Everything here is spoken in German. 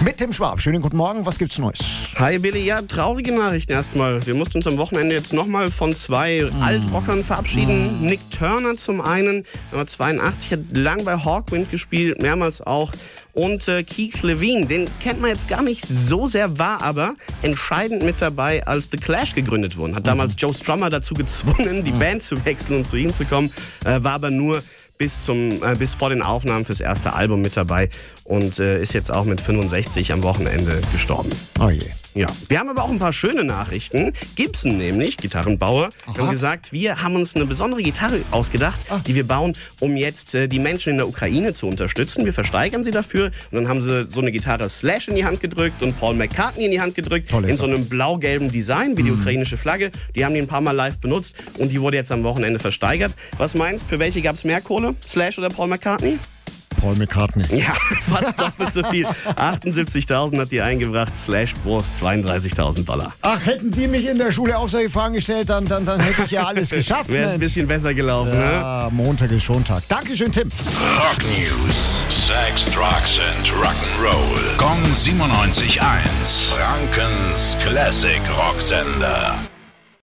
Mit dem Schwab. Schönen guten Morgen. Was gibt's Neues? Hi Billy, ja, traurige Nachrichten erstmal. Wir mussten uns am Wochenende jetzt nochmal von zwei Altrockern verabschieden. Nick Turner zum einen, Nummer 82, hat lang bei Hawkwind gespielt, mehrmals auch. Und äh, Keith Levine, den kennt man jetzt gar nicht so sehr, war aber entscheidend mit dabei, als The Clash gegründet wurden. Hat damals Joe Strummer dazu gezwungen, die Band zu wechseln und zu ihm zu kommen, äh, war aber nur bis, zum, äh, bis vor den Aufnahmen fürs erste Album mit dabei und äh, ist jetzt auch mit 65 am Wochenende gestorben. Oh je. Ja, wir haben aber auch ein paar schöne Nachrichten. Gibson nämlich, Gitarrenbauer, haben gesagt, wir haben uns eine besondere Gitarre ausgedacht, die wir bauen, um jetzt äh, die Menschen in der Ukraine zu unterstützen. Wir versteigern sie dafür und dann haben sie so eine Gitarre Slash in die Hand gedrückt und Paul McCartney in die Hand gedrückt, Tolle in so einem blau-gelben Design wie die ukrainische Flagge. Die haben die ein paar Mal live benutzt und die wurde jetzt am Wochenende versteigert. Was meinst, für welche gab es mehr Kohle? Slash oder Paul McCartney? Paul McCartney. Ja, fast doppelt so viel. 78.000 hat die eingebracht, Slash Brust 32.000 Dollar. Ach, hätten die mich in der Schule auch solche Fragen gestellt, dann, dann, dann hätte ich ja alles geschafft. Wäre ein bisschen besser gelaufen, ne? Ja, Montag ist Schontag. Dankeschön, Tim. Rock News. Sex, Drugs and Rock'n'Roll. Kong 97.1. Frankens Classic Rocksender.